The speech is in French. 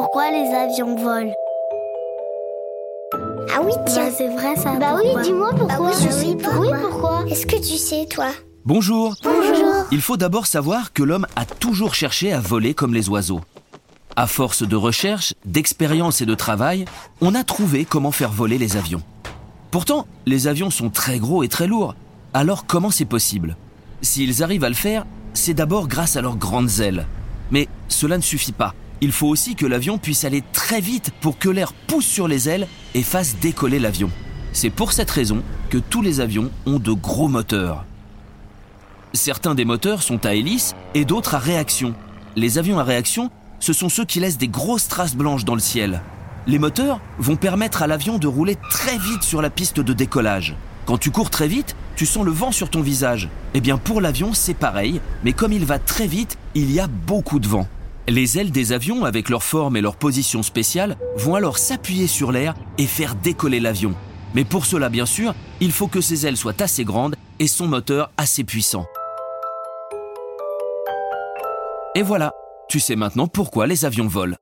pourquoi les avions volent? Ah oui, tiens. Bah, c'est vrai ça. Bah oui, pourquoi? dis-moi pourquoi. Bah oui, je sais pourquoi. Oui, pourquoi? Est-ce que tu sais, toi? Bonjour. Bonjour. Il faut d'abord savoir que l'homme a toujours cherché à voler comme les oiseaux. À force de recherche, d'expérience et de travail, on a trouvé comment faire voler les avions. Pourtant, les avions sont très gros et très lourds. Alors comment c'est possible? S'ils arrivent à le faire, c'est d'abord grâce à leurs grandes ailes. Mais cela ne suffit pas. Il faut aussi que l'avion puisse aller très vite pour que l'air pousse sur les ailes et fasse décoller l'avion. C'est pour cette raison que tous les avions ont de gros moteurs. Certains des moteurs sont à hélice et d'autres à réaction. Les avions à réaction, ce sont ceux qui laissent des grosses traces blanches dans le ciel. Les moteurs vont permettre à l'avion de rouler très vite sur la piste de décollage. Quand tu cours très vite, tu sens le vent sur ton visage. Eh bien pour l'avion, c'est pareil, mais comme il va très vite, il y a beaucoup de vent. Les ailes des avions, avec leur forme et leur position spéciale, vont alors s'appuyer sur l'air et faire décoller l'avion. Mais pour cela, bien sûr, il faut que ces ailes soient assez grandes et son moteur assez puissant. Et voilà, tu sais maintenant pourquoi les avions volent.